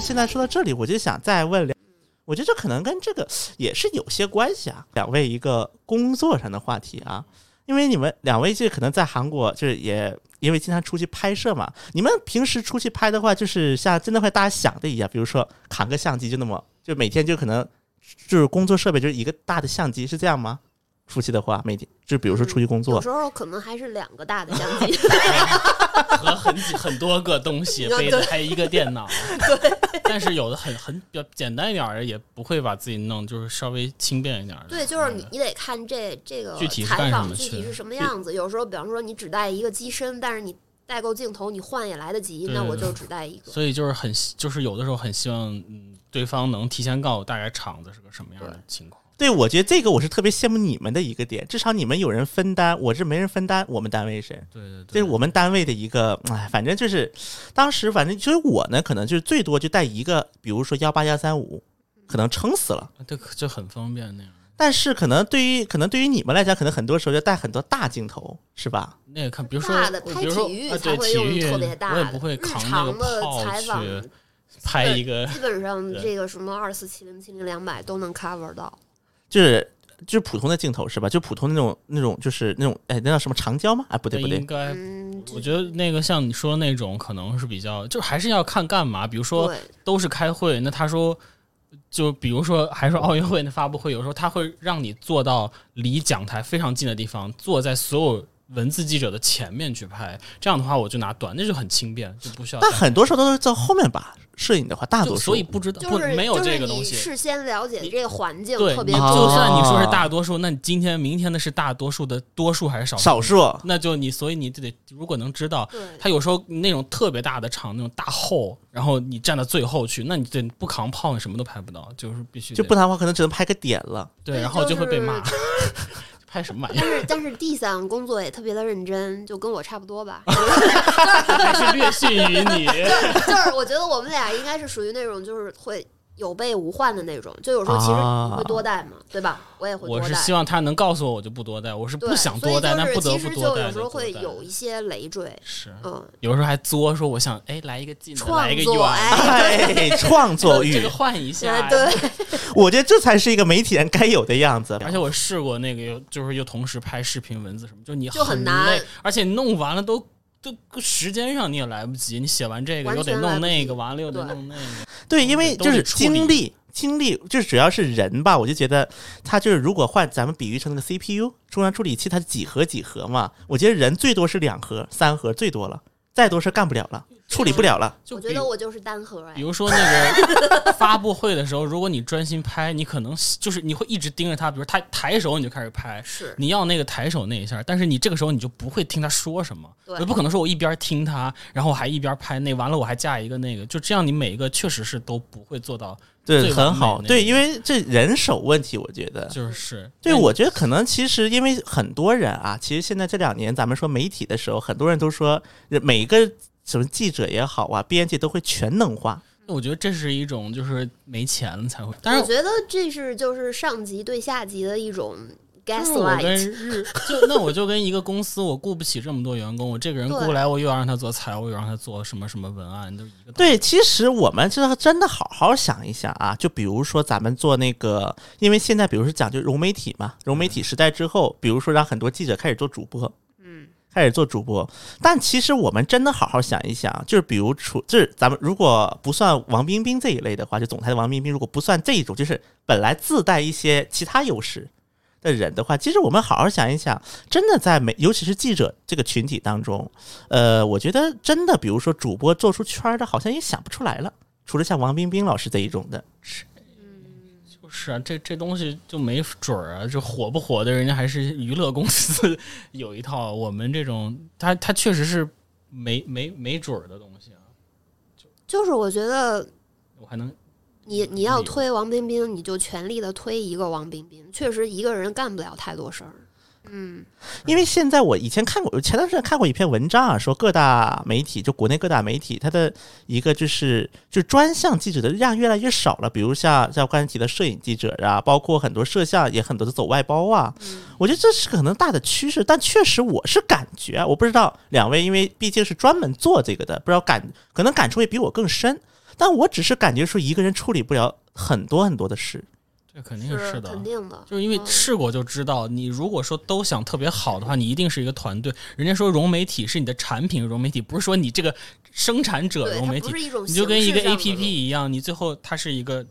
现在说到这里，我就想再问两，我觉得这可能跟这个也是有些关系啊。两位一个工作上的话题啊，因为你们两位这可能在韩国就是也因为经常出去拍摄嘛，你们平时出去拍的话，就是像真的会大家想的一样，比如说扛个相机就那么就每天就可能就是工作设备就是一个大的相机，是这样吗？夫妻的话，每天就比如说出去工作有，时候可能还是两个大的相机。和很几很多个东西对 背着还一个电脑，对但是有的很很比较简单一点儿的，也不会把自己弄，就是稍微轻便一点儿的。对，就是你你得看这这个具体是采干什么去访具体是什么样子。有时候，比方说你只带一个机身，但是你带够镜头，你换也来得及，那我就只带一个。所以就是很就是有的时候很希望，嗯，对方能提前告诉大概场子是个什么样的情况。对，我觉得这个我是特别羡慕你们的一个点，至少你们有人分担，我是没人分担。我们单位是，对对对，这是我们单位的一个，哎，反正就是当时反正就是我呢，可能就是最多就带一个，比如说幺八幺三五，可能撑死了。这这很方便那样。但是可能对于可能对于你们来讲，可能很多时候要带很多大镜头，是吧？那个看，比如说大的拍比如说体育啊才会用对体育特别大的，我也不会扛那个炮采访去拍一个。基本上 这个什么二四七零、七零两百都能 cover 到。就是就是普通的镜头是吧？就普通那种那种就是那种哎，那叫什么长焦吗？哎，不对不对应，该嗯，我觉得那个像你说的那种，可能是比较，就还是要看干嘛。比如说都是开会，那他说，就比如说还说奥运会那发布会，有时候他会让你坐到离讲台非常近的地方，坐在所有文字记者的前面去拍。这样的话，我就拿短，那就很轻便，就不需要。但很多时候都是在后面吧。摄影的话，大多数所以不知道，就是不没有这个东西。你事先了解这个环境特别重啊就。算你说是大多数，那你今天、明天的是大多数的多数还是少数？少数。那就你，所以你就得，如果能知道，他有时候那种特别大的场，那种大后，然后你站到最后去，那你这不扛炮，你什么都拍不到，就是必须就不然的话，可能只能拍个点了。对，然后就会被骂就，拍什么玩意儿？但是但是 D 三工作也特别的认真，就跟我差不多吧。还是略逊于你。就是我觉得我们俩应该是属于那种就是会有备无患的那种，就有时候其实你会多带嘛，对吧？我也会多带。我是希望他能告诉我，我就不多带；我是，不想多带，但就是不得其实就不多带。有时候会有一些累赘，是，嗯，有时候还作说，我想哎来一个技能，创来一个作远，哎，哎，创作 欲这个，换一下呀。对，我觉得这才是一个媒体人该有的样子。而且我试过那个，又就是又同时拍视频、文字什么，就你就很很难累，而且弄完了都都时间上你也来不及，你写完这个又得弄那个，完了又得弄那个。对，因为就是精力，精力就是主要是人吧。我就觉得他就是如果换咱们比喻成那个 CPU 中央处理器，它几核几核嘛？我觉得人最多是两核、三核最多了，再多事干不了了，处理不了了。我觉得我就是单核哎。比，如说那个 发布会的时候，如果你专心拍，你可能就是你会一直盯着他，比如他抬手你就开始拍，是。你要那个抬手那一下，但是你这个时候你就不会听他说什么，对。我不可能说我一边听他，然后我还一边拍那，完了我还架一个那个，就这样你每一个确实是都不会做到，对，很好。对，因为这人手问题，我觉得。就是对，我觉得可能其实因为很多人啊，其实现在这两年咱们说媒体的时候，很多人都说每一个什么记者也好啊，编辑都会全能化。我觉得这是一种就是没钱了才会，但是我觉得这是就是上级对下级的一种 gaslight，日就那我就跟一个公司，我雇不起这么多员工，我这个人雇对来，我又要让他做财务，又让他做什么什么文案，都一个对，其实我们这真的好好想一想啊，就比如说咱们做那个，因为现在比如说讲究融媒体嘛，融媒体时代之后，比如说让很多记者开始做主播，嗯，开始做主播，但其实我们真的好好想一想，就是比如除就是咱们如果不算王冰冰这一类的话，就总裁的王冰冰，如果不算这一种，就是本来自带一些其他优势。的人的话，其实我们好好想一想，真的在媒，尤其是记者这个群体当中，呃，我觉得真的，比如说主播做出圈儿的，好像也想不出来了，除了像王冰冰老师这一种的。就是啊，这这东西就没准儿啊，这火不火的，人家还是娱乐公司 有一套，我们这种，他他确实是没没没准儿的东西啊，就是我觉得我还能你你要推王冰冰，你就全力的推一个王冰冰，确实一个人干不了太多事儿。嗯，因为现在我以前看过，我前段时间看过一篇文章啊，说各大媒体，就国内各大媒体，它的一个就是就专项记者的量越来越少了。比如像像刚才提的摄影记者啊，包括很多摄像也很多的走外包啊。我觉得这是可能大的趋势，但确实我是感觉啊，我不知道两位，因为毕竟是专门做这个的，不知道感可能感触会比我更深。但我只是感觉说一个人处理不了很多很多的事。这肯定是的，肯定的，就是因为嗯试过就知道，你如果说都想特别好的话，你一定是一个团队。人家说融媒体是你的产品融媒体，不是说你这个生产者，融媒体，不是一种你就跟一个形式上 A 的 P P 一样，你最后它是一个，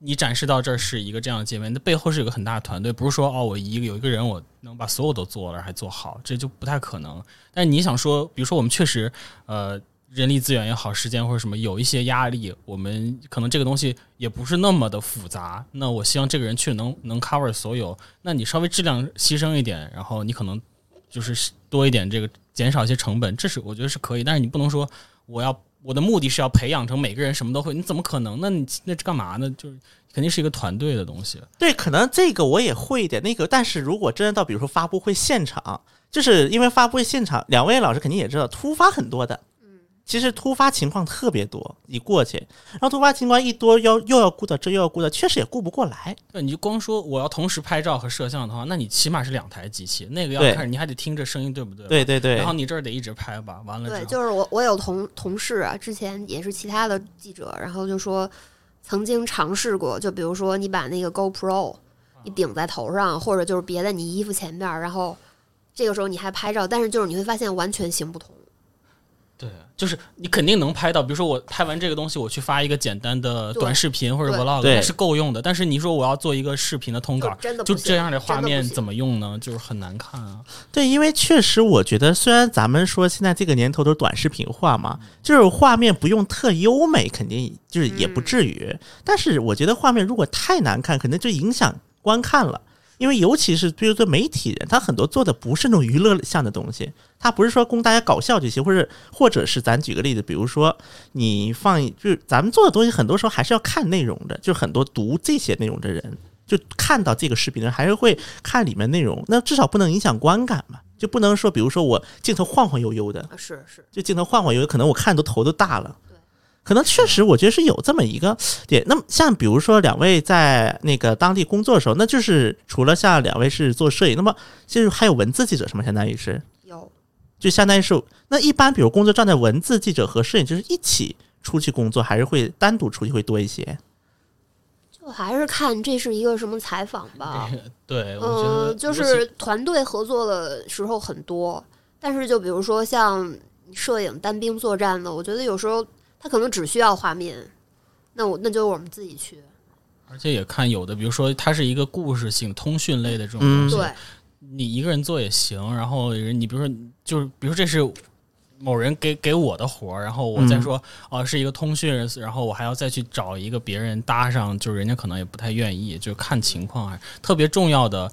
你展示到这儿是一个这样的界面，那背后是有个很大的团队，不是说哦，我一个有一个人我能把所有都做了还做好，这就不太可能。但你想说，比如说我们确实呃人力资源也好，时间或者什么有一些压力，我们可能这个东西也不是那么的复杂，那我希望这个人去能能 cover 所有，那你稍微质量牺牲一点，然后你可能就是多一点这个减少一些成本，这是我觉得是可以，但是你不能说我要。我的目的是要培养成每个人什么都会，你怎么可能？那你那这干嘛呢？就是肯定是一个团队的东西。对，可能这个我也会一点，那个，但是如果真的到比如说发布会现场，就是因为发布会现场，两位老师肯定也知道突发很多的，其实突发情况特别多，一过去，然后突发情况一多，要又要顾到这又要顾到，确实也顾不过来。对，你就光说我要同时拍照和摄像的话，那你起码是两台机器，那个要对看你还得听着声音，对不对？对对对然后你这儿得一直拍吧，完了对，就是我我有同同事啊，之前也是其他的记者，然后就说曾经尝试过，就比如说你把那个 GoPro 你顶在头上，或者就是别在你衣服前面，然后这个时候你还拍照，但是就是你会发现完全行不通。对，就是你肯定能拍到。比如说我拍完这个东西，我去发一个简单的短视频或者 vlog，对那是够用的。但是你说我要做一个视频的通稿，就这样的画面怎么用呢？就是很难看啊。对，因为确实我觉得，虽然咱们说现在这个年头都是短视频化嘛，就是画面不用特优美，肯定就是也不至于。但是我觉得画面如果太难看，可能就影响观看了。因为尤其是比如说媒体人，他很多做的不是那种娱乐向的东西，他不是说供大家搞笑这些，或者或者是咱举个例子，比如说你放，就是咱们做的东西，很多时候还是要看内容的，就是很多读这些内容的人，就看到这个视频的人，还是会看里面内容，那至少不能影响观感嘛，就不能说，比如说我镜头晃晃悠悠的，啊，是是，就镜头晃晃悠悠，可能我看都头都大了对。可能确实，我觉得是有这么一个点。那么，像比如说两位在那个当地工作的时候，那就是除了像两位是做摄影，那么就是还有文字记者，什么？相当于是，有就相当于是那一般，比如工作站的文字记者和摄影就是一起出去工作，还是会单独出去会多一些？就还是看这是一个什么采访吧。对，我觉得嗯，就是团队合作的时候很多，但是就比如说像摄影单兵作战的，我觉得有时候他可能只需要画面，那我那就我们自己去。而且也看有的，比如说它是一个故事性、通讯类的这种嗯东西，对，你一个人做也行。然后，你比如说，就是比如说这是某人给给我的活儿，然后我再嗯说哦、是一个通讯，然后我还要再去找一个别人搭上，就是人家可能也不太愿意，就看情况。还特别重要的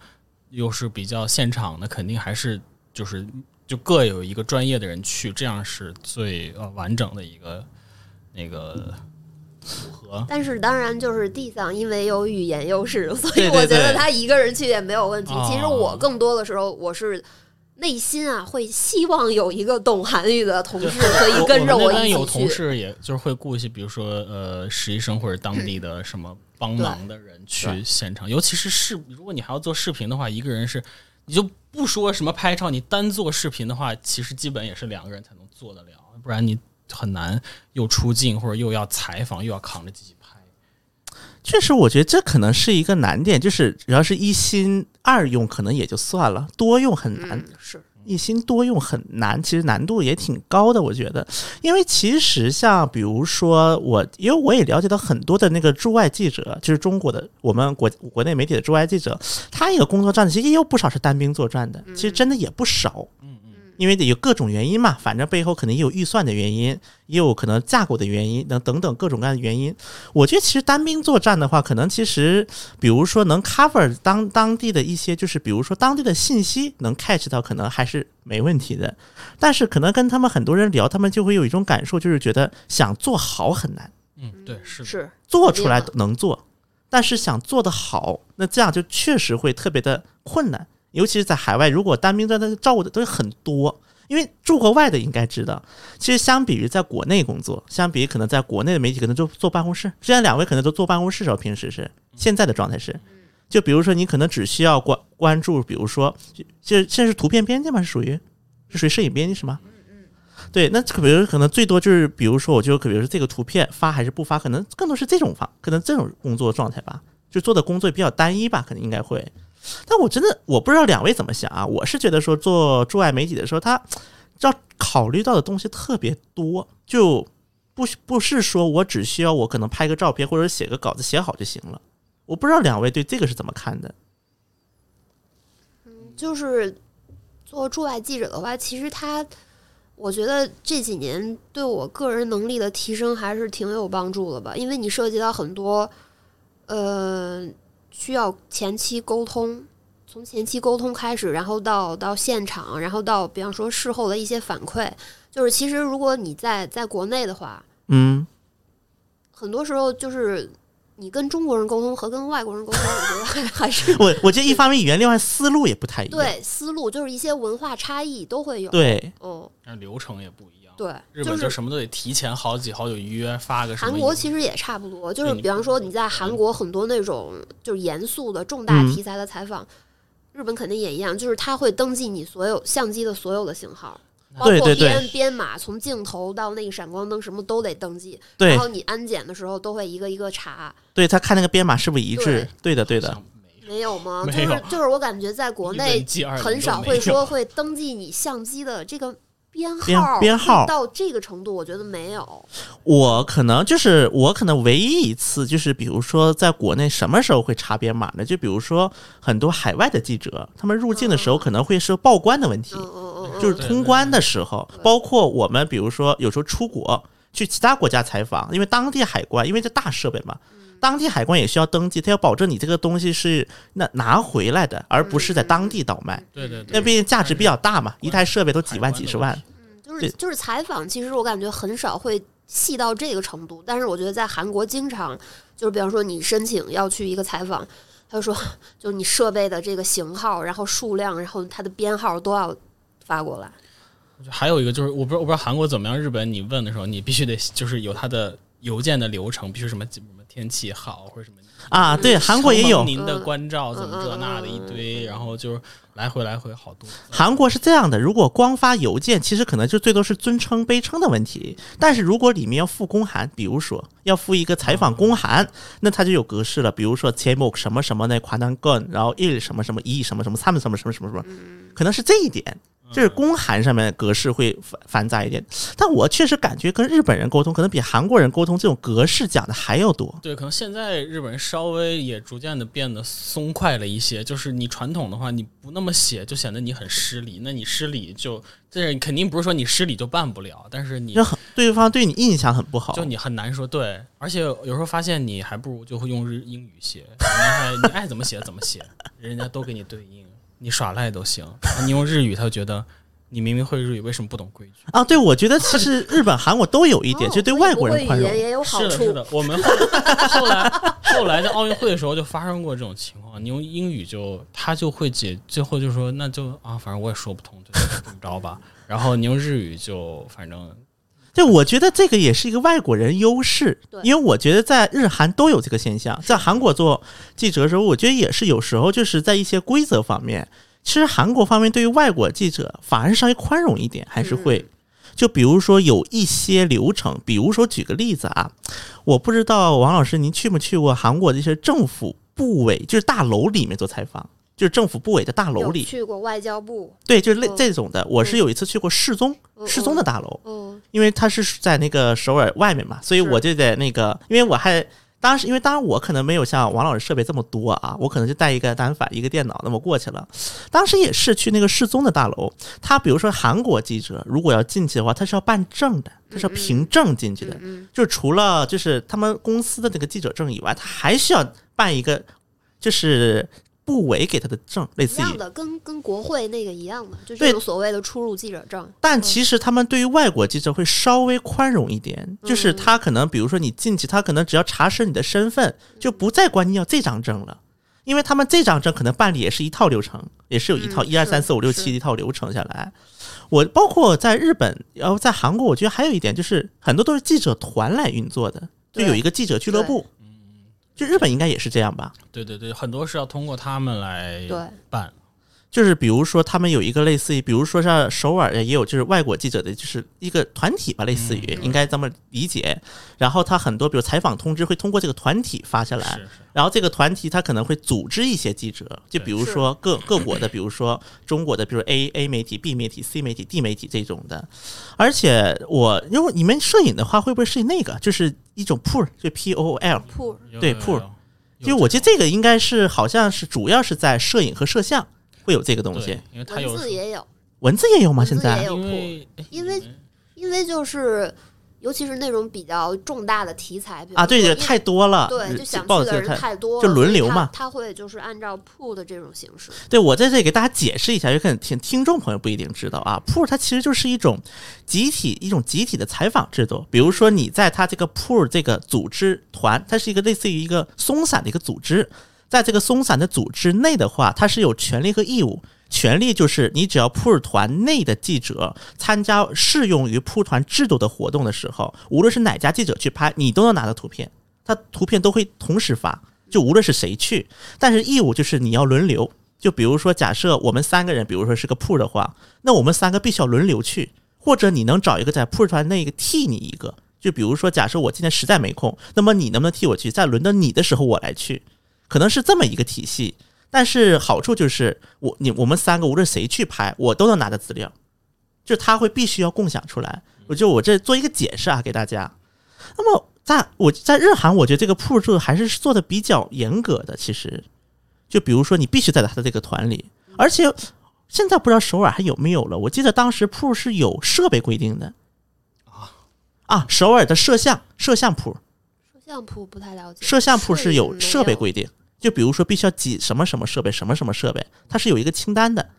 又是比较现场的，肯定还是就是就各有一个专业的人去，这样是最呃完整的一个那个组合。但是当然就是地上因为有语言优势，所以我觉得他一个人去也没有问题。哦其实我更多的时候我是。内心啊，会希望有一个懂韩语的同事可以跟着我们那边一起有同。事，也就是会雇一些，比如说呃实习生或者当地的什么帮忙的人去现场，尤其是视，如果你还要做视频的话，一个人是你就不说什么拍照，你单做视频的话，其实基本也是两个人才能做得了，不然你很难又出镜或者又要采访又要扛着机器拍。确实，我觉得这可能是一个难点，就是只要是一心二用，可能也就算了，多用很难。嗯，是一心多用很难，其实难度也挺高的，我觉得。因为其实像比如说我，因为我也了解到很多的那个驻外记者，就是中国的我们国国内媒体的驻外记者，他一个工作站其实也有不少是单兵作战的，其实真的也不少。因为得有各种原因嘛，反正背后可能也有预算的原因，也有可能架构的原因等等等各种各样的原因。我觉得其实单兵作战的话，可能其实比如说能 cover 当当地的一些，就是比如说当地的信息能 catch 到，可能还是没问题的。但是可能跟他们很多人聊，他们就会有一种感受，就是觉得想做好很难，嗯，对，是，是，做出来能做，但是想做得好，那这样就确实会特别的困难。尤其是在海外，如果单兵作战，他照顾的东西很多。因为住国外的应该知道，其实相比于在国内工作，相比于可能在国内的媒体，可能就坐办公室。之前两位可能都坐办公室的时候，平时是现在的状态是，就比如说你可能只需要关关注，比如说这这是图片编辑吗？是属于是属于摄影编辑是吗？对，那可比如可能最多就是，比如说我就可比如说这个图片发还是不发，可能更多是这种发，可能这种工作状态吧，就做的工作比较单一吧，可能应该会。但我真的我不知道两位怎么想啊，我是觉得说做驻外媒体的时候，他要考虑到的东西特别多，就不不是说我只需要我可能拍个照片或者写个稿子写好就行了。我不知道两位对这个是怎么看的？嗯就是做驻外记者的话，其实他，我觉得这几年对我个人能力的提升还是挺有帮助的吧，因为你涉及到很多，呃，需要前期沟通，从前期沟通开始，然后到到现场，然后到比方说事后的一些反馈，就是其实如果你在在国内的话，嗯，很多时候就是你跟中国人沟通和跟外国人沟通，我觉得还 还是我我觉得一方面语言，另外思路也不太一样。对思路，就是一些文化差异都会有。，对嗯，但是流程也不一样。对，日本就是什么都得提前好几好久预约，发个什么。韩国其实也差不多，就是比方说你在韩国很多那种就是严肃的重大嗯题材的采访，日本肯定也一样，就是他会登记你所有相机的所有的型号。包括对对对编编码，从镜头到那个闪光灯，什么都得登记。对然后你安检的时候都会一个一个查，对，他看那个编码是不是一致？对的，对的。没没有吗？就没有是就是我感觉在国内很少会说会登记你相机的这个编编号，编号到这个程度，我觉得没有。我可能就是我可能唯一一次就是，比如说在国内什么时候会查编码呢？就比如说很多海外的记者，他们入境的时候可能会是报关的问题就是通关的时候对，包括我们比如说有时候出国去其他国家采访，因为当地海关因为这大设备嘛。当地海关也需要登记，他要保证你这个东西是那拿回来的，而不是在当地倒卖。对对对，那毕竟价值比较大嘛，一台设备都几万、几十万。嗯就是就是采访，其实我感觉很少会细到这个程度，但是我觉得在韩国经常就是，比方说你申请要去一个采访，他就说就是你设备的这个型号，然后数量，然后它的编号都要发过来。还有一个就是，我不知道我不知道韩国怎么样，日本你问的时候，你必须得就是有它的邮件的流程，必须什么什么天气好或者什么啊，对，韩国也有，您的关照怎么这那的一堆，然后就是来回来回好多。韩国是这样的，如果光发邮件，其实可能就最多是尊称卑称的问题。但是如果里面要附公函，比如说要附一个采访公函，那它就有格式了。比如说节目什么什么那夸单 건， 然后일什么什么一什么什么三什么什么什么什么，可能是这一点。就是公函上面格式会繁繁杂一点，但我确实感觉跟日本人沟通，可能比韩国人沟通这种格式讲的还要多。对，可能现在日本人稍微也逐渐的变得松快了一些。就是你传统的话，你不那么写，就显得你很失礼。那你失礼就，这肯定不是说你失礼就办不了，但是你很对方对你印象很不好，就你很难说对。而且有时候发现你还不如就会用日英语写，人家还你爱怎么写怎么写，人家都给你对应，你耍赖都行。啊你用日语，他就觉得你明明会日语，为什么不懂规矩？啊。对，我觉得其实日本、韩国都有一点，哦就对外国人宽容是的，是。的，我们后后来后来在奥运会的时候就发生过这种情况，你用英语就他就会解，最后就说那就啊，反正我也说不通，就怎么着吧。然后你用日语就反正对，我觉得这个也是一个外国人优势对，因为我觉得在日韩都有这个现象。在韩国做记者的时候，我觉得也是有时候就是在一些规则方面，其实韩国方面对于外国记者反而是稍微宽容一点，还是会。就比如说有一些流程，比如说举个例子啊，我不知道王老师您去没去过韩国的一些政府部委，就是大楼里面做采访，就是政府部委的大楼里，去过外交部，对，就是类嗯这种的。我是有一次去过世宗，嗯世宗的大楼，嗯因为他是在那个首尔外面嘛，所以我就在那个，因为我还当时，因为当然我可能没有像王老师设备这么多啊，我可能就带一个单反、一个电脑，那么过去了。当时也是去那个世宗的大楼，他比如说韩国记者如果要进去的话，他是要办证的，他是要凭证进去的，嗯就是除了就是他们公司的那个记者证以外，他还需要办一个就是部委给他的证，类似于。样的，跟跟国会那个一样嘛，就对。这种所谓的出入记者证。但其实他们对于外国记者会稍微宽容一点，就是嗯他可能比如说你进去，他可能只要查实你的身份，就不再管你要这张证了，因为他们这张证可能办理也是一套流程，也是有一套嗯一二三四五六是七一套流程下来。我包括在日本，然后在韩国，我觉得还有一点就是很多都是记者团来运作的，就有一个记者俱乐部。就日本应该也是这样吧？对对对，很多是要通过他们来对，办。就是比如说他们有一个类似于，比如说像首尔也有就是外国记者的，就是一个团体吧，类似于、嗯应该这么理解。然后他很多比如采访通知会通过这个团体发下来，是是，然后这个团体他可能会组织一些记者，就比如说各各国的，比如说中国的，比如 A A 媒体、B 媒体、C 媒体、D 媒体这种的。而且我因为你们摄影的话，会不会是那个，就是一种 pool，就 P O O L？铺对 pool 有就我记得这个应该是好像是主要是在摄影和摄像会有这个东西，，因为它有文字也有，文字也有吗？现在？也有因为哎因为因为就是尤其是那种比较重大的题材，比如啊，对对，太多了，对，就想去的人报的资料太。多了，就轮流嘛。他会就是按照铺的这种形式，对我在这里给大家解释一下，有可能听听众朋友不一定知道啊，pool 它其实就是一种集体一种集体的采访制度。比如说你在他这个 pool 这个组织团，它是一个类似于一个松散的一个组织，在这个松散的组织内的话，它是有权利和义务。权利就是你只要普尔团内的记者参加适用于 pool 团制度的活动的时候，无论是哪家记者去拍，你都能拿到图片，它图片都会同时发，就无论是谁去。但是义务就是你要轮流，就比如说，假设我们三个人，比如说是个铺的话，那我们三个必须要轮流去，或者你能找一个在铺团内个替你一个。就比如说，假设我今天实在没空，那么你能不能替我去？在轮到你的时候我来去，可能是这么一个体系。但是好处就是我你我们三个无论谁去拍，我都能拿到资料，就他会必须要共享出来。我就我这做一个解释啊，给大家。那么在我在日韩，我觉得这个铺制还是做的比较严格的。其实，就比如说你必须在他的这个团里，而且现在不知道首尔还有没有了。我记得当时铺是有设备规定的啊，首尔的摄像摄像铺，摄像铺不太了解，摄像铺是有设备规定，就比如说必须要几什么什么设备，什么什么设备，它是有一个清单的。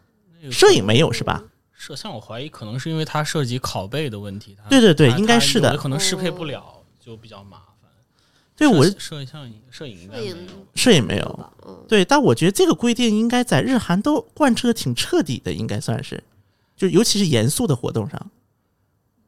摄影没有是吧？摄像，我怀疑可能是因为它涉及拷贝的问题，对对对应该是的可能适配不了，就比较麻烦。对我摄摄像摄影应该摄影没有。摄影没有，吧？嗯，对，但我觉得这个规定应该在日韩都贯彻的挺彻底的，应该算是，就尤其是严肃的活动上，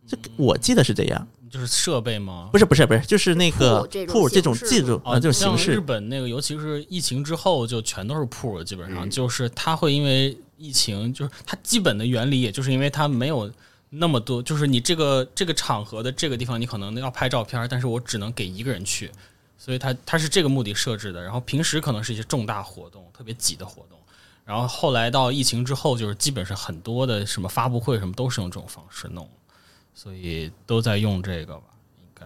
这我记得是这样。就是设备吗？不是不是不是，就是那个铺这种技术啊，哦，这种像日形式，本那个，尤其是疫情之后，就全都是铺，基本嗯上就是它会因为疫情，就是它基本的原理，也就是因为它没有那么多，就是你这个这个场合的这个地方，你可能要拍照片，但是我只能给一个人去，所以它它是这个目的设置的。然后平时可能是一些重大活动，特别挤的活动。然后后来到疫情之后，就是基本上很多的什么发布会什么都是用这种方式弄，所以都在用这个吧，应该。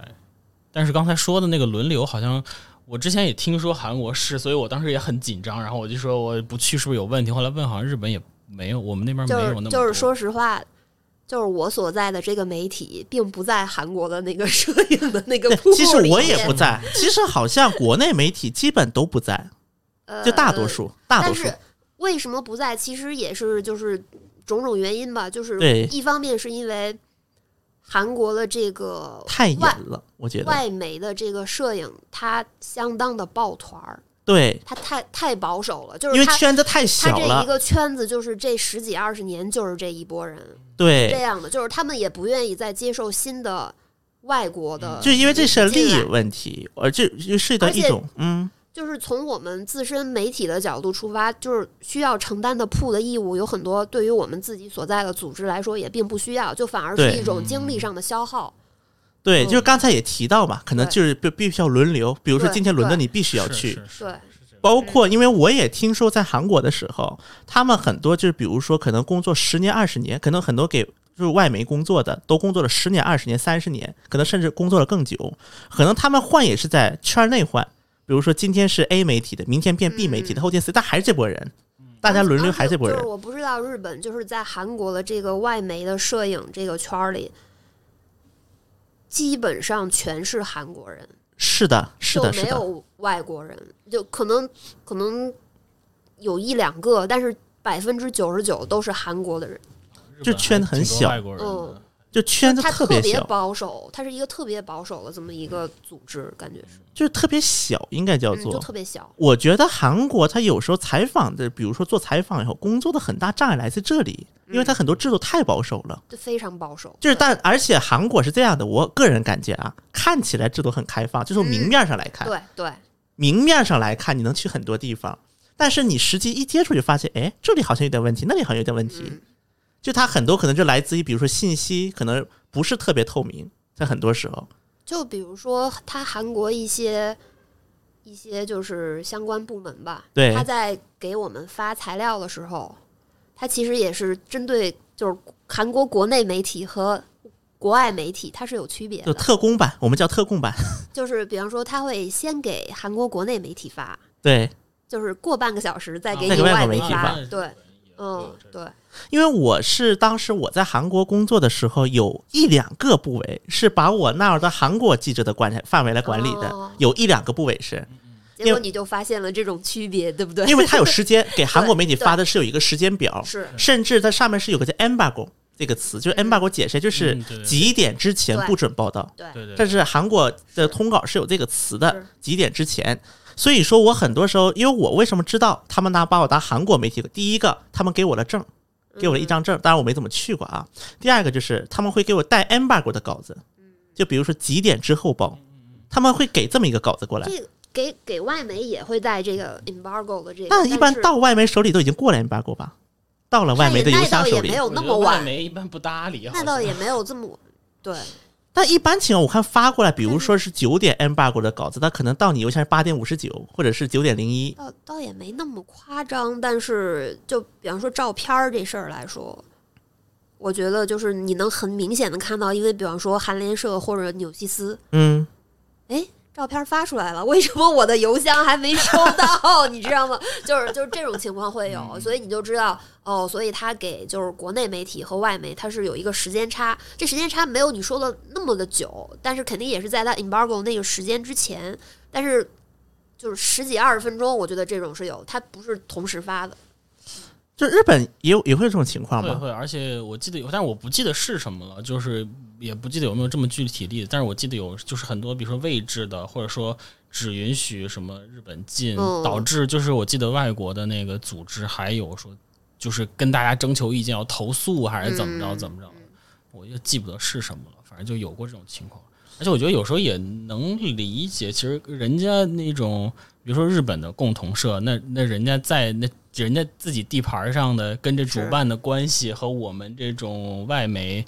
但是刚才说的那个轮流，好像我之前也听说韩国是，所以我当时也很紧张，然后我就说我不去是不是有问题？后来问好像日本也没有，我们那边没有那么多。就是说实话。就是我所在的这个媒体，并不在韩国的那个摄影的那个其实我也不在，其实好像国内媒体基本都不在，呃就大多数，大多数为什么不在？其实也是就是种种原因吧。就是一方面是因为韩国的这个太严了，我觉得。外媒的这个摄影，它相当的抱团儿，对，它太太保守了。就是因为圈子太它小了，这一个圈子，就是这十几二十年就是这一波人。对。这，样的，就是他们也不愿意再接受新的外国的，就因为这是利益问题，而这就涉及到一种嗯，就是从我们自身媒体的角度出发，就是需要承担的铺的义务有很多，对于我们自己所在的组织来说也并不需要，就反而是一种精力上的消耗。对，嗯。就是刚才也提到嘛，可能就是必必须要轮流，比如说今天轮到你必须要去，对，包括因为我也听说在韩国的时候，他们很多就是比如说可能工作十年二十年，可能很多给就是外媒工作的都工作了十年二十年三十年，可能甚至工作了更久，可能他们换也是在圈内换，比如说今天是 A 媒体的，明天变 B 媒体的，后天 C，但还是这波人，大家轮流还是这波人。就是，我不知道日本就是在韩国的这个外媒的摄影这个圈儿里，基本上全是韩国人，是的，是的，没有外国人，就可能可能有一两个，但是百分之九十九都是韩国的人。就圈子很小。外国人嗯就圈子特别保守，它是一个特别保守的这么一个组织，感觉是，就是特别小，应该叫嗯，做就特别小。我觉得韩国它有时候采访的，比如说做采访以后，工作的很大障碍来自这里，因为它很多制度太保守了。就非常保守，就是但而且韩国是这样的，我个人感觉啊，看起来制度很开放，就是从明面上来看，对对，明面上来看你能去很多地方，但是你实际一接触就发现，哎，这里好像有点问题，那里好像有点问题。嗯就它很多可能就来自于，比如说信息可能不是特别透明，在很多时候，就比如说，它韩国一些一些就是相关部门吧，对。他在给我们发材料的时候，他其实也是针对就是韩国国内媒体和国外媒体，它是有区别的。就。特供版，我们叫特供版，就是比方说，他会先给韩国国内媒体发，对，就是过半个小时再给再给外你外媒体发。发。对，嗯，对，因为我是当时我在韩国工作的时候，有一两个部委是把我纳入到韩国记者的管范围来管理的，哦。有一两个部委是，结果你就发现了这种区别，对不对？因为他有时间，给 韩国媒体发的是有一个时间表，是。甚至它上面是有个叫 embargo 这个词，就是 embargo 解释就是几点之前不准报道。对。对对，但是韩国的通稿是有这个词的，几点之前。所以说我很多时候，因为我为什么知道他们拿把我当韩国媒体？第一个，他们给我了证，给我了一张证，当然我没怎么去过啊。第二个就是他们会给我带 embargo 的稿子，就比如说几点之后报，他们会给这么一个稿子过来。这给给外媒也会带这个 embargo 的这个，那一般到外媒手里都已经过了 embargo 吧？到了外媒的邮箱手里那倒也没，有那么晚外媒一般不搭理，那倒也没有这么对。但一般情况我看发过来，比如说是九点 embargo 的稿子，它可能到你邮箱是八点五十九，或者是九点零一。倒倒也没那么夸张，但是就比方说照片儿这事儿来说，我觉得就是你能很明显的看到，因为比方说韩联社或者纽西斯，嗯，哎，照片发出来了，为什么我的邮箱还没收到？你知道吗？就是就是这种情况会有，所以你就知道哦，所以他给就是国内媒体和外媒，它是有一个时间差，这时间差没有你说的那么的久，但是肯定也是在他 embargo 那个时间之前，但是就是十几二十分钟，我觉得这种是有，它不是同时发的。就日本也有也会有这种情况吗？会会，而且我记得有，但是我不记得是什么了，就是也不记得有没有这么具体例子，但是我记得有，就是很多比如说位置的，或者说只允许什么日本进，嗯导致就是我记得外国的那个组织还有说，就是跟大家征求意见要投诉还是怎么着嗯怎么着，我就记不得是什么了，反正就有过这种情况。而且我觉得有时候也能理解，其实人家那种，比如说日本的共同社，那那人家在那人家自己地盘上的跟这主办的关系和我们这种外媒，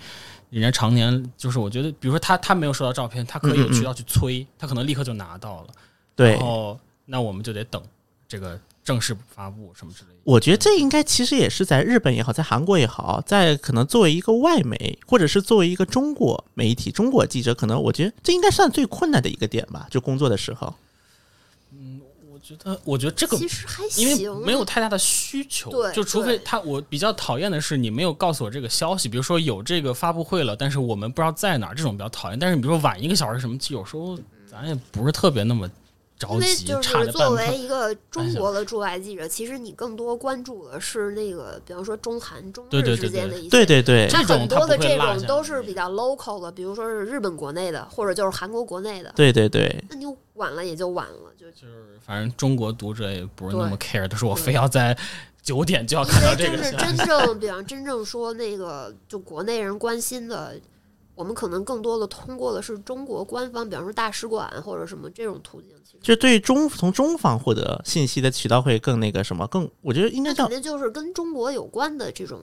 人家常年就是我觉得，比如说他他没有收到照片，他可以有渠道去催，他可能立刻就拿到了，对然，后那我们就得等这个正式发布什么之类的。我觉得这应该其实也是在日本也好，在韩国也好，在可能作为一个外媒，或者是作为一个中国媒体、中国记者，可能我觉得这应该算最困难的一个点吧，就工作的时候。我觉得，我觉得这个其实还因，为没有太大的需求，对就除非他，我比较讨厌的是你没有告诉我这个消息，比如说有这个发布会了，但是我们不知道在哪儿，这种比较讨厌。但是你比如说晚一个小时什么，有时候咱也不是特别那么着因为急，就是作为。一个中国的驻外记者，其实你更多关注的是那个，比方说中韩、中日之间的一些。对对对，这种那很多的这种都是比较 local 的，比如说是日本国内的，或者就是韩国国内的。对对对，那你晚了也就晚了，就就是反正中国读者也不是那么 care，都是我非要在九点就要因看到这个就是。真正，比方真正说那个就国内人关心的，我们可能更多的通过的是中国官方，比方说大使馆或者什么这种途径。其实就对中从中方获得信息的渠道会更那个什么，更我觉得应该叫那肯定就是跟中国有关的这种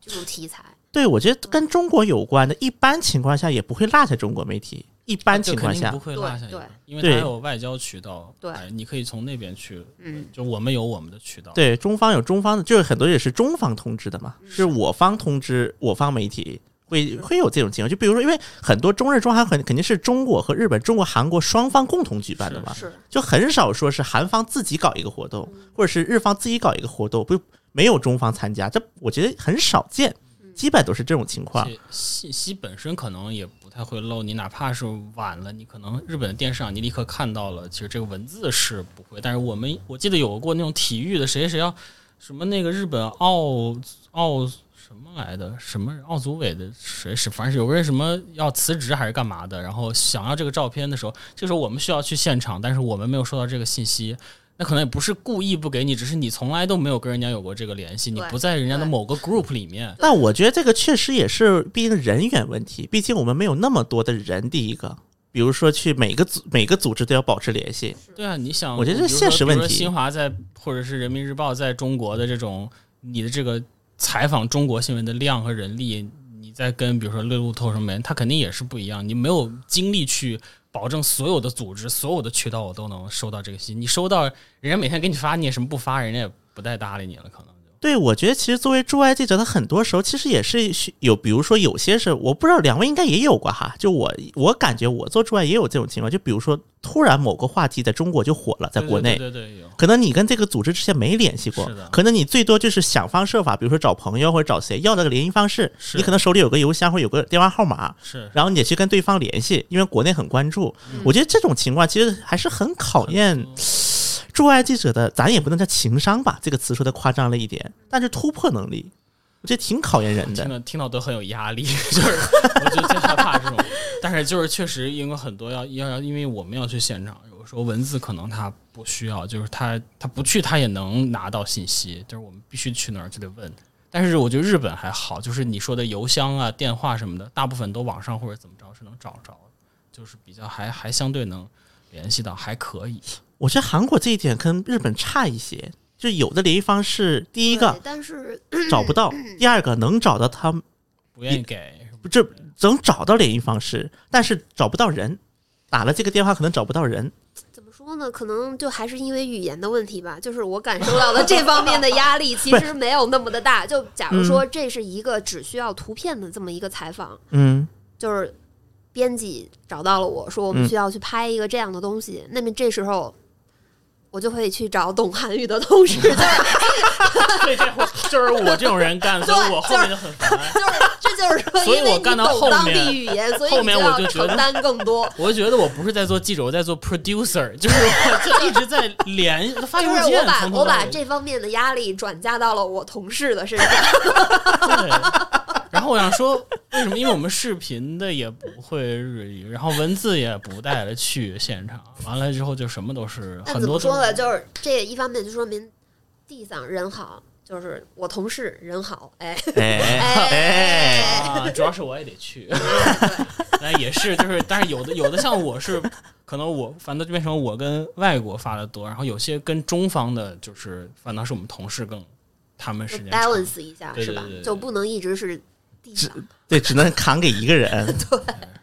这种题材。对，我觉得跟中国有关的，一般情况下也不会落下中国媒体。一般情况下不，会落下一对个，因为对它有外交渠道，对哎你可以从那边去，嗯，就我们有我们的渠道，对中方有中方的，就是很多也是中方通知的嘛，是我方通知我方媒体。会会有这种情况，就比如说，因为很多中日中韩很肯定是中国和日本、中国、韩国双方共同举办的嘛，是就很少说是韩方自己搞一个活动，或者是日方自己搞一个活动，不没有中方参加，这我觉得很少见，基本都是这种情况。信息本身可能也不太会漏，你哪怕是晚了，你可能日本的电视上你立刻看到了，其实这个文字是不会。但是我们我记得有过那种体育的，谁谁要什么那个日本奥奥什么来的，什么奥组委的谁是，反正是有个人什么要辞职还是干嘛的，然后想要这个照片的时候，这个时候我们需要去现场，但是我们没有收到这个信息。那可能也不是故意不给你，只是你从来都没有跟人家有过这个联系，你不在人家的某个 group 里面。但我觉得这个确实也是，毕竟人员问题，毕竟我们没有那么多的人。第一个，比如说去每个组每个组织都要保持联系。对啊，你想，我觉得这现实问题比如说新华在或者是人民日报在中国的这种，你的这个采访中国新闻的量和人力，你在跟比如说六路透什么人，他肯定也是不一样。你没有精力去保证所有的组织、所有的渠道我都能收到这个信。你收到人家每天给你发，你也什么不发，人家也不带搭理你了，可能。对，我觉得其实作为驻外记者，他很多时候其实也是有，比如说有些是我不知道两位应该也有过哈，就我我感觉我做驻外也有这种情况，就比如说突然某个话题在中国就火了，在国内，对对对对有。可能你跟这个组织之前没联系过可能你最多就是想方设法，比如说找朋友或者找谁要那个联系方式，是你可能手里有个邮箱或者有个电话号码，是然后你也去跟对方联系，因为国内很关注。嗯我觉得这种情况其实还是很考验驻外记者的，咱也不能叫情商吧，这个词说的夸张了一点，但是突破能力，我觉得挺考验人听的。到听到都很有压力，就是我就最害怕这种。但是就是确实因为很多要要要，因为我们要去现场，有时候文字可能他不需要，就是他他不去他也能拿到信息，就是我们必须去那儿就得问。但是我觉得日本还好，就是你说的邮箱啊、电话什么的，大部分都网上或者怎么着是能找着，就是比较还还相对能联系到，还可以。我觉得韩国这一点跟日本差一些，就有的联系方式，第一个但是 找不到，第二个能找到他不愿意给，不这能找到联系方式，但是找不到人，打了这个电话可能找不到人。怎么说呢？可能就还是因为语言的问题吧。就是我感受到的这方面的压力，其实没有那么的大。就假如说这是一个只需要图片的这么一个采访，嗯，就是编辑找到了我说我们嗯需要去拍一个这样的东西，那么这时候。我就会去找懂韩语的同事，就是对，这会就是我这种人干，所以我后面就很烦。就是，这就是说，因为你所以我干到后面地语言，所以后面我就觉得承担更多。我就觉得我不是在做记者，我在做 producer，就是我就一直在连 发邮件，就是我把我把这方面的压力转嫁到了我同事的身上。对。然后我想说，为什么？因为我们视频的也不会日语，然后文字也不带着去现场，完了之后就什么都是很多说了？就是这一方面就说明地上人好，就是我同事人好，哎哎哎哎，啊，主要是我也得去，那也是，就是，但是有的有的像我是，可能我反倒就变成我跟外国发的多，然后有些跟中方的，就是反倒是我们同事更，他们就时间 balance 一下是吧对对对对？对就不能一直是地上。对，只能扛给一个人。对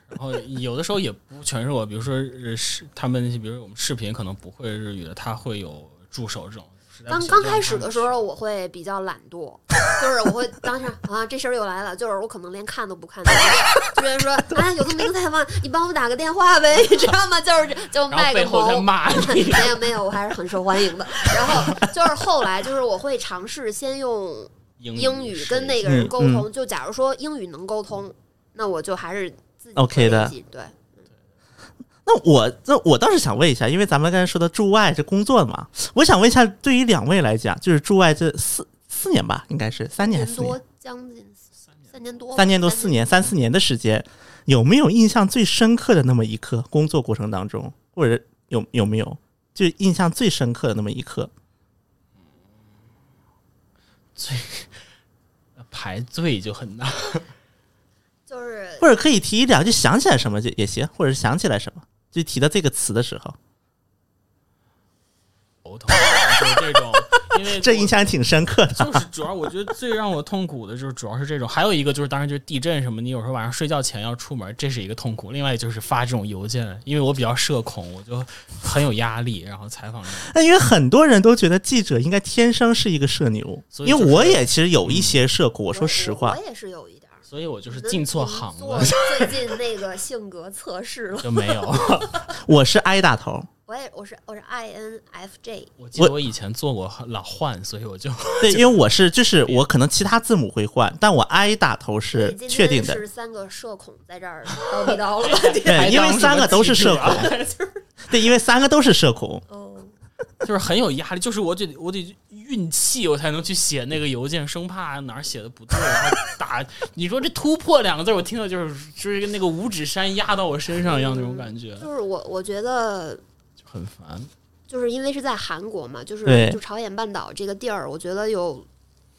然后有的时候也不全是我，比如说呃是他们，比如说我们视频可能不会日语的，他会有助手这种。刚刚开始的时候，我会比较懒惰，就是我会当下啊，这事儿又来了，就是我可能连看都不看，就直接说啊，有这么一个采访，你帮我打个电话呗，你知道吗？就是就卖个背后在萌。没有没有，我还是很受欢迎的。然后就是后来就是我会尝试先用英英语跟那个嗯人沟通，就假如说英语能沟通，那我就还是自己 OK 的会联系对，那我那我倒是想问一下，因为咱们刚才说的驻外这工作嘛，我想问一下，对于两位来讲，就是驻外这四四年吧，应该是三年还是四年？多将近三年多，三年多四年三四年的时间，有没有印象最深刻的那么一刻？工作过程当中，或者有有没有就印象最深刻的那么一刻？排队就很难。就是 或者可以提一两，句想起来什么就也行，或者是想起来什么，就提到这个词的时候，头疼，就这种，因为这印象挺深刻的。就是主要，我觉得最让我痛苦的就是主要是这种，还有一个就是当然就是地震什么，你有时候晚上睡觉前要出门，这是一个痛苦。另外就是发这种邮件，因为我比较社恐，我就很有压力，然后采访那因为很多人都觉得记者应该天生是一个社牛，所以就是因为我也其实有一些社恐，我说实话我，也是有一点。所以我就是进错行做了，最近那个性格测试了，就没有。我是挨打头。我也我是我是 INFJ，我记得我以前做过老换，所以我就对，因为我是就是我可能其他字母会换，但我 I 打头是确定的。是三个社恐在这儿叨逼叨了。对，因为三个都是社恐，对，因为三个都是社恐。哦，就是很有压力，就是我得我得运气，我才能去写那个邮件，生怕哪儿写的不对，然后打。你说这突破两个字，我听到就是就是那个五指山压到我身上一样那种感觉，就是我我觉得就很烦。就是因为是在韩国嘛，就是就朝鲜半岛这个地儿，我觉得有，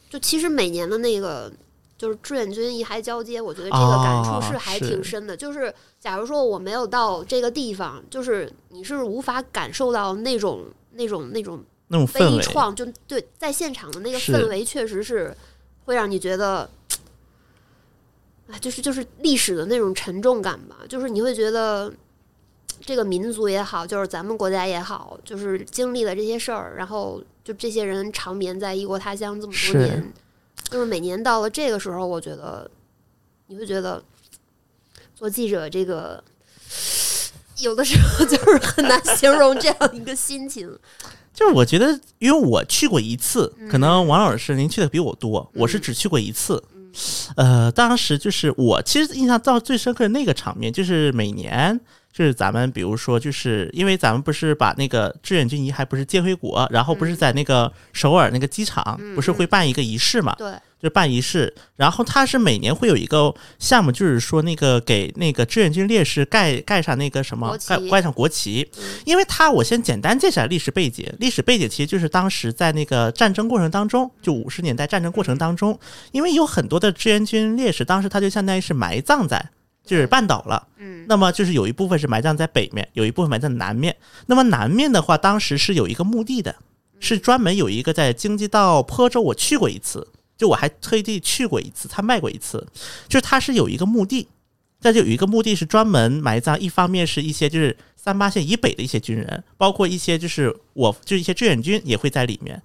就其实每年的那个就是志愿军遗骸交接，我觉得这个感触是还挺深的。就是假如说我没有到这个地方，就是你是无法感受到那种那种那种那种氛围，悲怆，就对，在现场的那个氛围确实是会让你觉得，啊，就是就是历史的那种沉重感吧，就是你会觉得。这个民族也好，就是咱们国家也好，就是经历了这些事儿，然后就这些人长眠在异国他乡这么多是年，就是每年到了这个时候，我觉得你会觉得做记者这个有的时候就是很难形容这样一个心情。就是我觉得，因为我去过一次，嗯可能王老师您去的比我多，我是只去过一次。呃，当时就是我其实印象到最深刻的那个场面，就是每年就是咱们比如说，就是因为咱们不是把那个志愿军遗骸不是接回国，然后不是在那个首尔那个机场嗯不是会办一个仪式嘛？对，就办仪式，然后他是每年会有一个项目，就是说那个给那个志愿军烈士盖盖上那个什么盖盖上国旗嗯，因为他我先简单介绍历史背景，历史背景其实就是当时在那个战争过程当中，就五十年代战争过程当中，因为有很多的志愿军烈士，当时他就相当于是埋葬在就是半岛了。嗯，那么就是有一部分是埋葬在北面，有一部分埋在南面。那么南面的话，当时是有一个墓地的，是专门有一个在京畿道坡州，我去过一次，就我还特地去过一次，他卖过一次，就是他是有一个墓地，再就有一个墓地是专门埋葬，一方面是一些就是三八线以北的一些军人，包括一些就是我就一些志愿军也会在里面。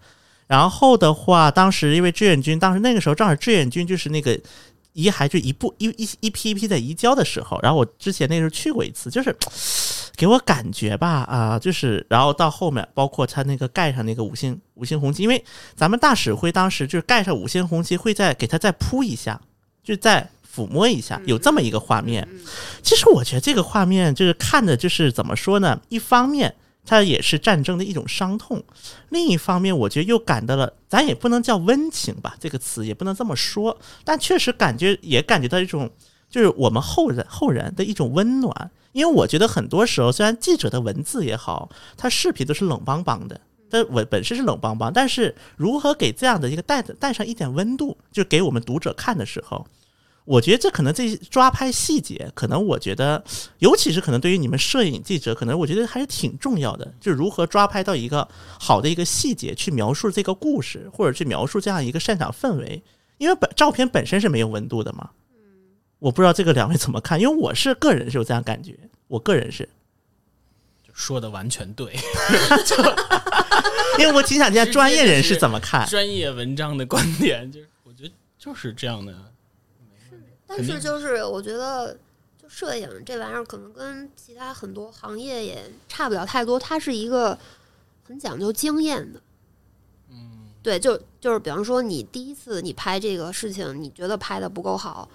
然后的话，当时因为志愿军，当时那个时候正好志愿军就是那个遗骸就一步一一一批一批在移交的时候，然后我之前那时候去过一次，就是给我感觉吧啊、就是然后到后面，包括他那个盖上那个五星五星红旗，因为咱们大使会当时就是盖上五星红旗，会再给他再铺一下，就再抚摸一下，有这么一个画面。嗯其实我觉得这个画面就是看的，就是怎么说呢？一方面它也是战争的一种伤痛，另一方面我觉得又感到了，咱也不能叫温情吧，这个词也不能这么说，但确实感觉也感觉到一种，就是我们后人后人的一种温暖。因为我觉得很多时候，虽然记者的文字也好，他视频都是冷邦邦的。但文本身是冷邦邦，但是如何给这样的一个带带上一点温度，就给我们读者看的时候，我觉得这可能这抓拍细节，可能我觉得，尤其是可能对于你们摄影记者，可能我觉得还是挺重要的，就是如何抓拍到一个好的一个细节，去描述这个故事，或者去描述这样一个现场氛围。因为本照片本身是没有温度的嘛。我不知道这个两位怎么看，因为我是个人是有这样感觉，我个人是，说的完全对，因为我挺想听下专业人士怎么看。专业文章的观点，就是我觉得就是这样的。但是就是我觉得，就摄影这玩意儿，可能跟其他很多行业也差不了太多。它是一个很讲究经验的。嗯，对，就就是比方说，你第一次你拍这个事情，你觉得拍的不够好，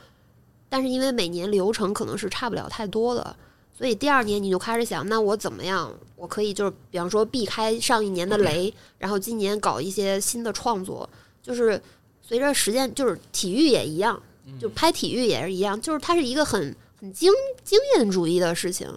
但是因为每年流程可能是差不了太多的，所以第二年你就开始想，那我怎么样，我可以就是比方说避开上一年的雷，然后今年搞一些新的创作，就是随着时间，就是体育也一样。就拍体育也是一样，就是它是一个很很经经验主义的事情，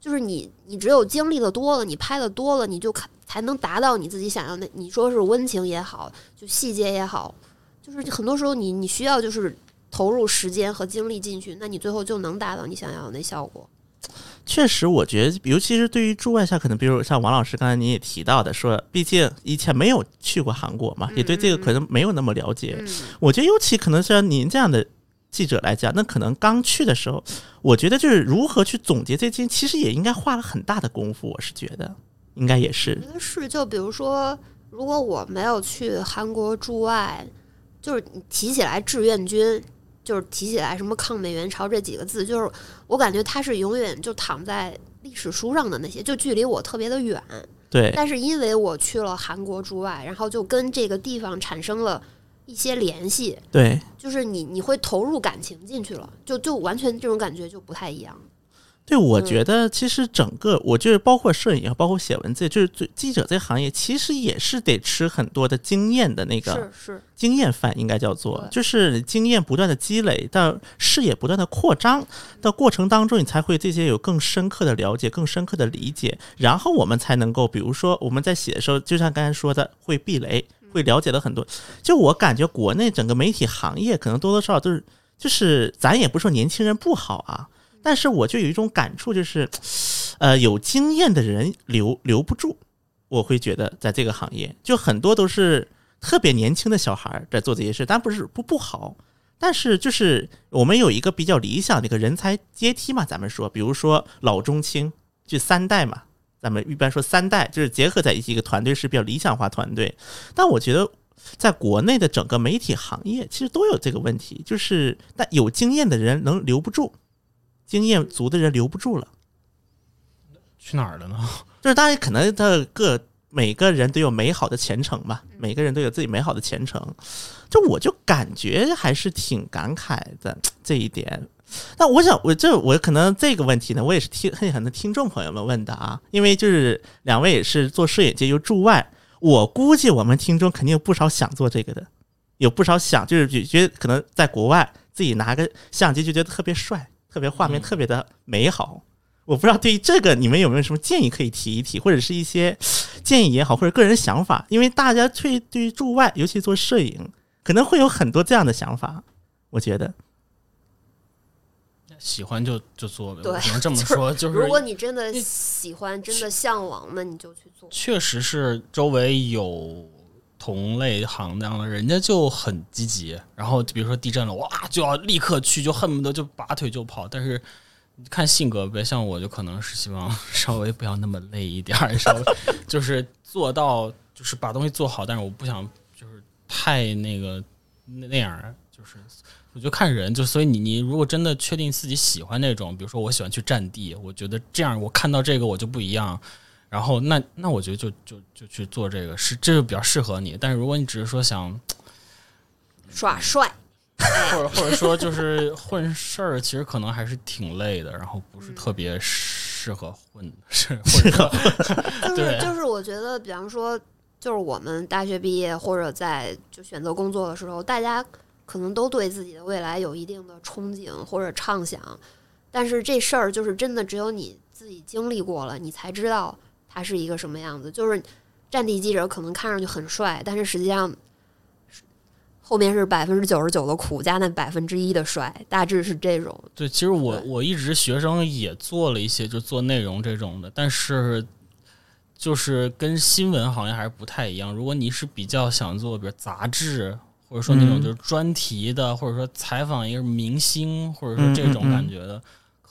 就是你你只有经历的多了，你拍的多了，你就看才能达到你自己想要的。你说是温情也好，就细节也好，就是很多时候你你需要就是投入时间和精力进去，那你最后就能达到你想要的那效果。确实，我觉得，尤其是对于驻外下，可能比如像王老师刚才您也提到的，说毕竟以前没有去过韩国嘛，也对这个可能没有那么了解。嗯，我觉得，尤其可能像您这样的记者来讲，那可能刚去的时候，我觉得就是如何去总结这件，其实也应该花了很大的功夫。我是觉得，应该也是是，就比如说，如果我没有去韩国驻外，就是你提起来志愿军，就是提起来什么抗美援朝这几个字，就是我感觉它是永远就躺在历史书上的那些，就距离我特别的远。对，但是因为我去了韩国驻外，然后就跟这个地方产生了一些联系，对，就是你你会投入感情进去了，就就完全这种感觉就不太一样。对，我嗯。觉得其实整个，我就是包括摄影，包括写文字，就是最记者这行业，其实也是得吃很多的经验的那个是是，经验饭，应该叫做，就是经验不断的积累，到视野不断的扩张的过程当中，你才会对这些有更深刻的了解，更深刻的理解，然后我们才能够，比如说我们在写的时候，就像刚才说的，会避雷，会了解的很多。就我感觉，国内整个媒体行业可能多多少少都是，就是咱也不说年轻人不好啊，但是我就有一种感触，就是，呃，有经验的人留留不住。我会觉得在这个行业，就很多都是特别年轻的小孩在做这些事，但不是不不好。但是就是我们有一个比较理想的一个人才阶梯嘛，咱们说，比如说老中青，就三代嘛，咱们一般说三代就是结合在一起，一个团队是比较理想化团队。但我觉得在国内的整个媒体行业，其实都有这个问题，就是但有经验的人能留不住，经验足的人留不住了。去哪儿了呢？就是大家可能他各每个人都有美好的前程吧，每个人都有自己美好的前程。就我就感觉还是挺感慨的这一点。那我想，我这我可能这个问题呢，我也是听很很多听众朋友们问的啊，因为就是两位也是做摄影界又驻外，我估计我们听众肯定有不少想做这个的，有不少想就是觉得可能在国外自己拿个相机就觉得特别帅，特别画面嗯特别的美好。我不知道对于这个你们有没有什么建议可以提一提，或者是一些建议也好，或者个人想法，因为大家对对于驻外，尤其做摄影，可能会有很多这样的想法。我觉得，喜欢就就做呗，我只能这么就是说。就是如果你真的喜欢，真的向往，那你就去做。确实是周围有同类行当的，人家就很积极，然后比如说地震了，哇，就要立刻去，就恨不得就拔腿就跑。但是看性格呗，像我就可能是希望稍微不要那么累一点儿，稍微就是做到就是把东西做好，但是我不想就是太那个那那样，就是我就看人，就所以你你如果真的确定自己喜欢那种，比如说我喜欢去占地，我觉得这样我看到这个我就不一样。然后那那我觉得就就就去做这个是这个比较适合你，但是如果你只是说想耍帅，或者或者说就是混事儿，其实可能还是挺累的，然后不是特别适合混，是混者 说就是对。就是我觉得，比方说，就是我们大学毕业或者在就选择工作的时候，大家可能都对自己的未来有一定的憧憬或者畅想，但是这事儿就是真的只有你自己经历过了，你才知道它是一个什么样子。就是战地记者可能看上去很帅，但是实际上后面是百分之九十九的苦加那百分之一的帅，大致是这种。对，其实我我一直学生也做了一些就做内容这种的，但是就是跟新闻好像还是不太一样。如果你是比较想做，比如杂志，或者说那种嗯就是专题的，或者说采访一个明星，或者说这种感觉的，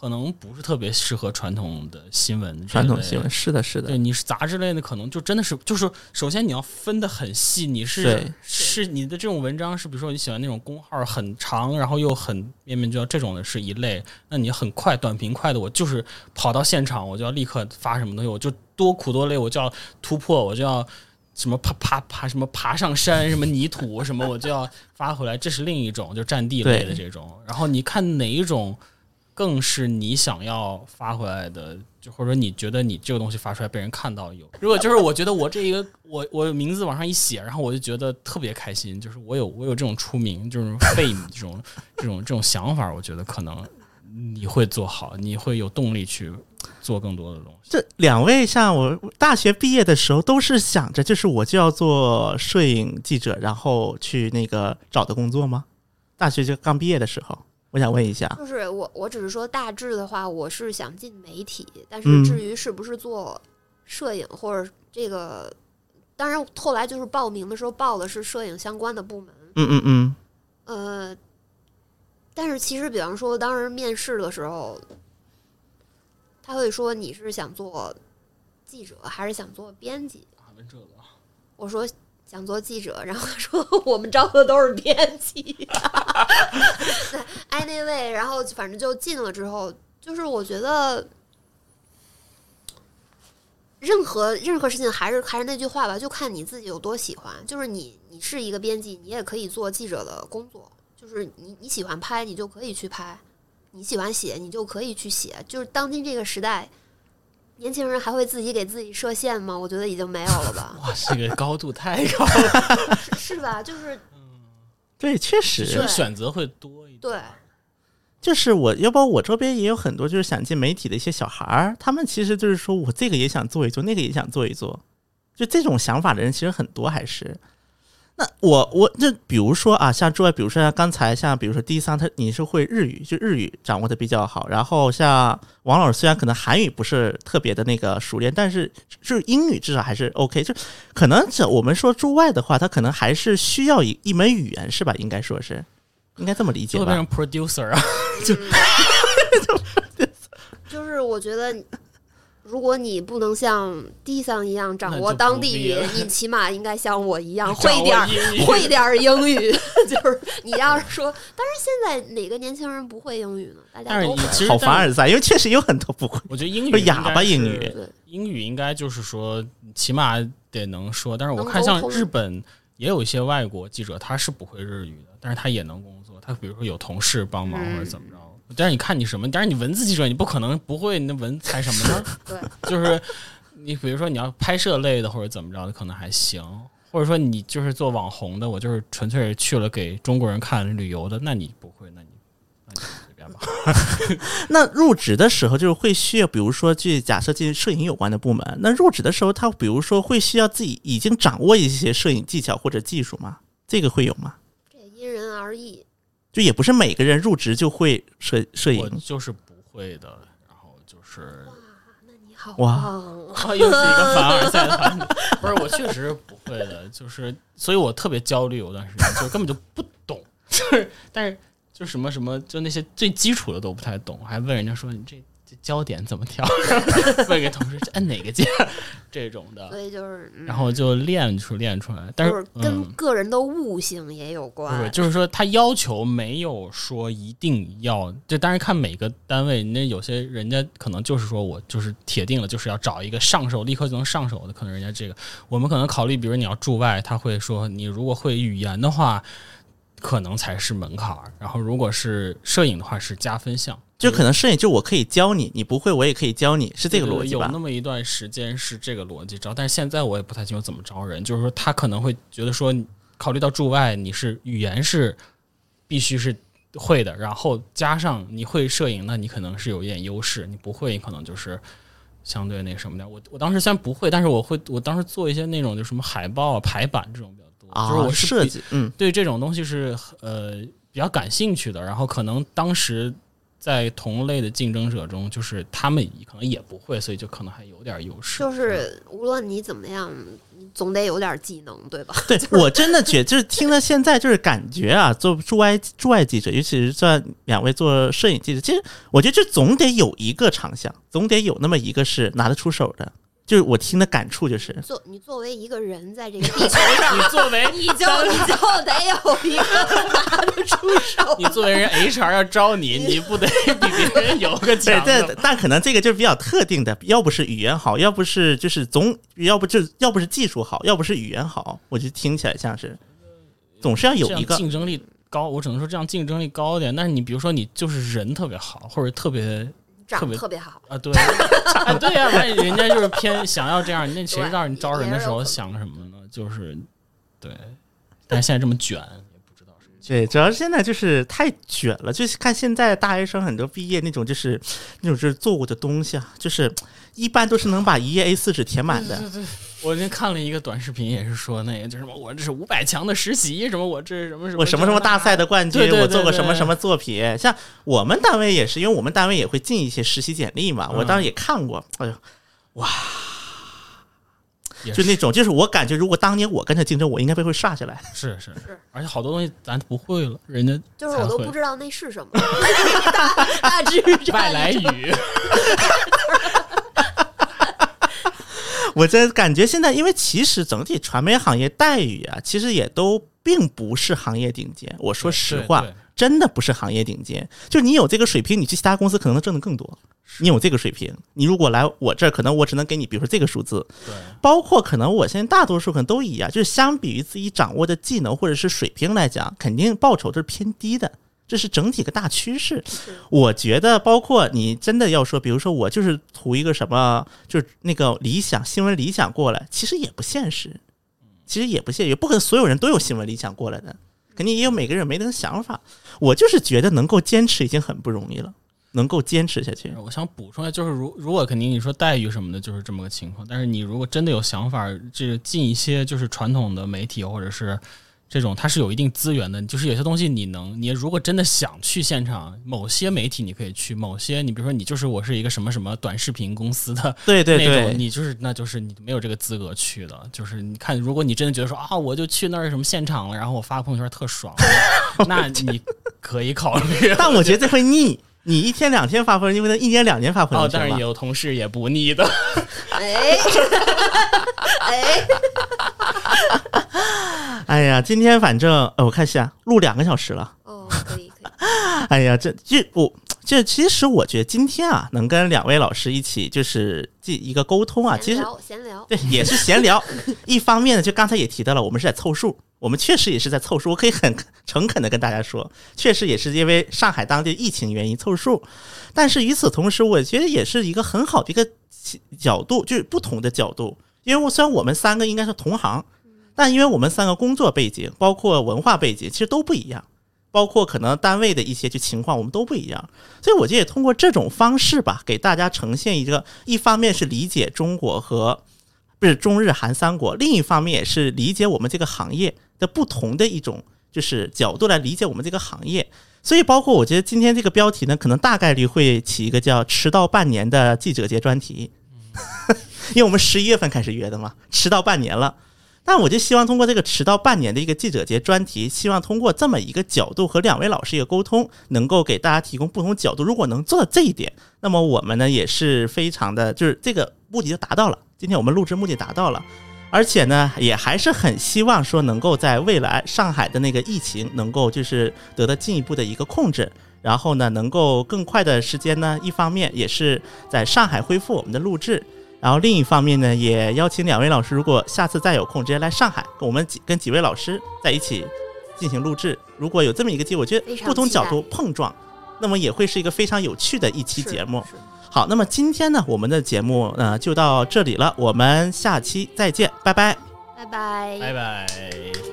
可能不是特别适合传统的新闻传统新闻是的，是的对，，你是杂志类的，可能就真的是，就是首先你要分得很细，你是是你的这种文章是，比如说你喜欢那种公号很长，然后又很面面俱到，这种的是一类。那你很快短平快的，我就是跑到现场，我就要立刻发什么东西，我就多苦多累，我就要突破，我就要什么爬爬爬什么爬上山，什么泥土什么，我就要发回来，这是另一种就战地类的这种。然后你看哪一种更是你想要发回来的，就或者说你觉得你这个东西发出来被人看到有。如果就是我觉得我这一个我我名字往上一写，然后我就觉得特别开心，就是我有我有这种出名，就是 fame 这种这种这种想法，我觉得可能你会做好，你会有动力去做更多的东西。这两位像我大学毕业的时候，都是想着就是我就要做摄影记者，然后去那个找的工作吗？大学就刚毕业的时候，我想问一下，就是我，我只是说大致的话，我是想进媒体，但嗯。是至于是不是做摄影或者这个，当然后来就是报名的时候报的是摄影相关的部门，嗯嗯嗯，呃，但是其实比方说当时面试的时候，他会说你是想做记者还是想做编辑？问这个，我说想做记者，然后说 我们招的都是编辑。anyway，然后反正就进了之后，就是我觉得任何任何事情还是还是那句话吧，就看你自己有多喜欢。就是你你是一个编辑，你也可以做记者的工作。就是你你喜欢拍，你就可以去拍；你喜欢写，你就可以去写。就是当今这个时代。年轻人还会自己给自己设限吗？我觉得已经没有了吧，哇，这个高度太高了，是 是吧？就是对，确其实是选择会多一点。对，就是我，要不然我周边也有很多就是想进媒体的一些小孩儿，他们其实就是说我这个也想做一做，那个也想做一做，就这种想法的人其实很多，还是那我我那比如说啊，像诸位，比如说像刚才像比如说第三，他你是会日语，就日语掌握的比较好。然后像王老师，虽然可能韩语不是特别的那个熟练，但是就是英语至少还是 OK。就可能这我们说驻外的话，他可能还是需要一一门语言是吧？应该说是，应该这么理解吧？producer 啊，就是我觉得，如果你不能像地桑一样掌握当地语必了，你起码应该像我一样会点儿英语会点儿英语。就是你要是说，但是现在哪个年轻人不会英语呢？大但是你家都会。好其实但凡尔赛，因为确实有很多不会。我觉得英语不是哑巴英语英语应该就是说起码得能说，但是我看像日本也有一些外国记者他是不会日语的，但是他也能工作，他比如说有同事帮忙嗯或者怎么着。但是你看你什么，但是你文字记者你不可能不会，你那文采什么呢？对，就是你比如说你要拍摄类的或者怎么着的，可能还行。或者说你就是做网红的，我就是纯粹去了给中国人看旅游的，那你不会，那你那你随便吧。那入职的时候，就是会需要，比如说，去假设进摄影有关的部门，那入职的时候，他比如说会需要自己已经掌握一些摄影技巧或者技术吗？这个会有吗？这因人而异。就也不是每个人入职就会摄摄我影。就是不会的，然后就是那你好哇 又是一个凡尔赛的环节。不是，我确实不会的，就是，所以我特别焦虑，有段时间就根本就不懂，就是，但是就什么什么，就那些最基础的都不太懂，还问人家说你这这焦点怎么调，问给同事这按哪个键 这种的。所的，以就是，嗯。然后就练出练出来，但是是跟嗯。个人的悟性也有不是，关。就是说他要求没有说一定要，就当然看每个单位，那有些人家可能就是说我就是铁定了，就是要找一个上手立刻就能上手的，可能人家这个我们可能考虑，比如你要驻外，他会说你如果会语言的话，可能才是门槛儿，然后如果是摄影的话是加分项，就可能摄影，就我可以教你，你不会我也可以教你，是这个逻辑吧有那？么一段时间是这个逻辑招，但是现在我也不太清楚怎么招人。就是说，他可能会觉得说，考虑到驻外，你是语言是必须是会的，然后加上你会摄影，那你可能是有一点优势；你不会，你可能就是相对那什么点。我我当时虽然不会，但是我会，我当时做一些那种就什么海报啊、排版这种比较多，就是啊，我是设计，嗯，对这种东西是呃比较感兴趣的，然后可能当时在同类的竞争者中，就是他们可能也不会，所以就可能还有点优势。就是无论你怎么样，你总得有点技能，对吧？对我真的觉得，就是听了现在就是感觉啊，做驻外驻外记者，尤其是算两位做摄影记者，其实我觉得这总得有一个长项，总得有那么一个是拿得出手的。就是我听的感触就是，作你作为一个人在这个地 球上，你作为你就你就得有一个拿得出手。你作为人 HR 要招你，你不得 比别人有个对对的，但可能这个就是比较特定的，要不是语言好，要不是就是总，要不就要不是技术好，要不是语言好，我就听起来像是总是要有一个竞争力高。我只能说这样竞争力高一点。但是你比如说你就是人特别好，或者特别长特别得特别好，啊，对啊，对呀、万一人家就是偏想要这样，那谁知道你招人的时候想什么呢？就是对，但是现在这么卷，也不知道什么。对，主要是现在就是太卷了，就是看现在大学生很多毕业那种就是那种就是做过的东西啊，就是一般都是能把一页 A 四纸填满的。我今天看了一个短视频，也是说那个，就什么我这是五百强的实习，什么我这是什么什么我什么什么大赛的冠军，对对对我做过什么什么作品。像我们单位也是，因为我们单位也会进一些实习简历嘛，我当时也看过。哎呦，哇就那种，就是我感觉，如果当年我跟他竞争，我应该被会刷下来。是是是，而且好多东西咱不会了，人家 就是我都不知道那是什么，大 大致这样外来语，我真感觉现在，因为其实整体传媒行业待遇啊，其实也都并不是行业顶尖。我说实话，真的不是行业顶尖。就你有这个水平，你去其他公司可能能挣得更多。你有这个水平，你如果来我这儿，可能我只能给你，比如说这个数字，对包括可能我现在大多数可能都一样，就是相比于自己掌握的技能或者是水平来讲，肯定报酬都是偏低的。这是整体个大趋势。我觉得，包括你真的要说，比如说我就是图一个什么，就是那个理想新闻理想过来，其实也不现实，其实也不现实，也不可能所有人都有新闻理想过来的，肯定也有每个人没那个想法。我就是觉得能够坚持已经很不容易了。能够坚持下去。我想补充一下，就是如如果肯定你说待遇什么的，就是这么个情况。但是你如果真的有想法，这个进一些就是传统的媒体或者是这种，它是有一定资源的。就是有些东西你能，你如果真的想去现场，某些媒体你可以去，某些你比如说你就是我是一个什么什么短视频公司的对对那种，对，你就是那就是你没有这个资格去的。就是你看，如果你真的觉得说啊，我就去那儿什么现场了，然后我发朋友圈特爽，那你可以考虑。但我觉得这会腻。你一天两天发朋友圈，因为一年两年发朋友哦，圈嘛但是也有同事也不腻的。哎哎，哎呀，今天反正呃，我看一下，录两个小时了。哦，可以可以，哎呀，这这我这其实我觉得今天啊，能跟两位老师一起就是这一个沟通啊，其实闲聊，对也是闲聊。一方面呢，就刚才也提到了，我们是在凑数，我们确实也是在凑数。我可以很诚恳的跟大家说，确实也是因为上海当地疫情原因凑数。但是与此同时，我觉得也是一个很好的一个角度，就是不同的角度。因为我虽然我们三个应该是同行，但因为我们三个工作背景，包括文化背景，其实都不一样。包括可能单位的一些就情况，我们都不一样，所以我觉得也通过这种方式吧，给大家呈现一个，一方面是理解中国和不是中日韩三国，另一方面也是理解我们这个行业的不同的一种就是角度来理解我们这个行业。所以，包括我觉得今天这个标题呢，可能大概率会起一个叫“迟到半年”的记者节专题，因为我们十一月份开始约的嘛，迟到半年了。但我就希望通过这个迟到半年的一个记者节专题，希望通过这么一个角度和两位老师一个沟通，能够给大家提供不同角度。如果能做到这一点，那么我们呢也是非常的，就是这个目的就达到了。今天我们录制目的达到了，而且呢也还是很希望说能够在未来上海的那个疫情能够就是得到进一步的一个控制。然后呢，能够更快的时间呢，一方面也是在上海恢复我们的录制，然后另一方面呢，也邀请两位老师，如果下次再有空，直接来上海，跟我们几跟几位老师在一起进行录制。如果有这么一个机会，我觉得不同角度碰撞，那么也会是一个非常有趣的一期节目。好，那么今天呢，我们的节目呢就到这里了，我们下期再见，拜拜。拜拜拜拜。